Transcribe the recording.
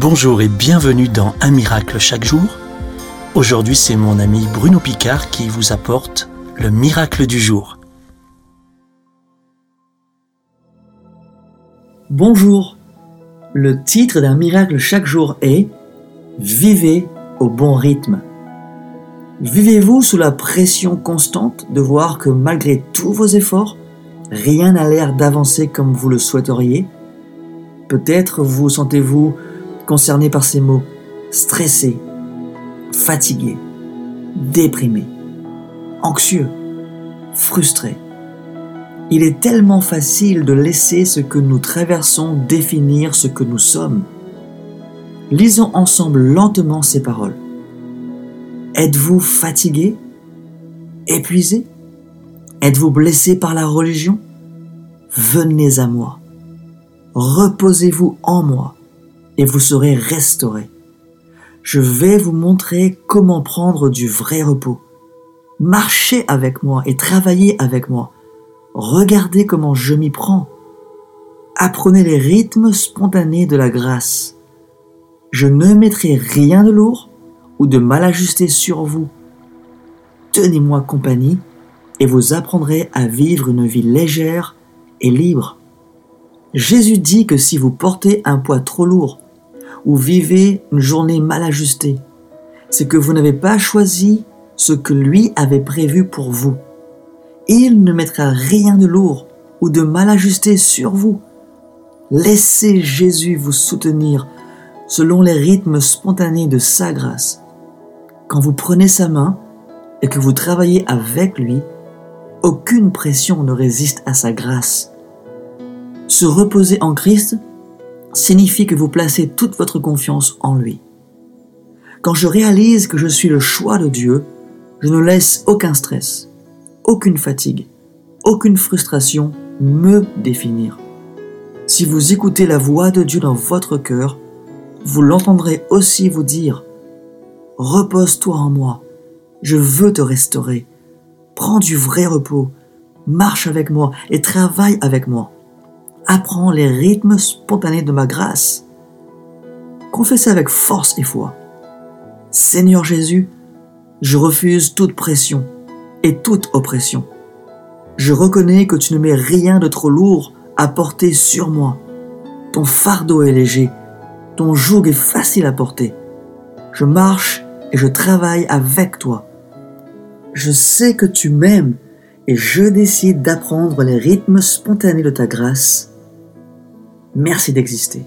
Bonjour et bienvenue dans Un miracle chaque jour. Aujourd'hui, c'est mon ami Bruno Picard qui vous apporte le miracle du jour. Bonjour. Le titre d'un miracle chaque jour est Vivez au bon rythme. Vivez-vous sous la pression constante de voir que malgré tous vos efforts, rien n'a l'air d'avancer comme vous le souhaiteriez? Peut-être vous sentez-vous concerné par ces mots stressé, fatigué, déprimé, anxieux, frustré. Il est tellement facile de laisser ce que nous traversons définir ce que nous sommes. Lisons ensemble lentement ces paroles. Êtes-vous fatigué Épuisé? Êtes-vous blessé par la religion? Venez à moi. Reposez-vous en moi et vous serez restaurés. Je vais vous montrer comment prendre du vrai repos. Marchez avec moi et travaillez avec moi. Regardez comment je m'y prends. Apprenez les rythmes spontanés de la grâce. Je ne mettrai rien de lourd ou de mal ajusté sur vous. Tenez-moi compagnie et vous apprendrez à vivre une vie légère et libre. Jésus dit que si vous portez un poids trop lourd ou vivez une journée mal ajustée, c'est que vous n'avez pas choisi ce que lui avait prévu pour vous. Il ne mettra rien de lourd ou de mal ajusté sur vous. Laissez Jésus vous soutenir selon les rythmes spontanés de sa grâce. Quand vous prenez sa main et que vous travaillez avec lui, aucune pression ne résiste à sa grâce. Se reposer en Christ signifie que vous placez toute votre confiance en lui. Quand je réalise que je suis le choix de Dieu, je ne laisse aucun stress, aucune fatigue, aucune frustration me définir. Si vous écoutez la voix de Dieu dans votre cœur, vous l'entendrez aussi vous dire ⁇ Repose-toi en moi, je veux te restaurer, prends du vrai repos, marche avec moi et travaille avec moi. Apprends les rythmes spontanés de ma grâce. Confessez avec force et foi. Seigneur Jésus, je refuse toute pression et toute oppression. Je reconnais que tu ne mets rien de trop lourd à porter sur moi. Ton fardeau est léger, ton joug est facile à porter. Je marche et je travaille avec toi. Je sais que tu m'aimes et je décide d'apprendre les rythmes spontanés de ta grâce Merci d'exister.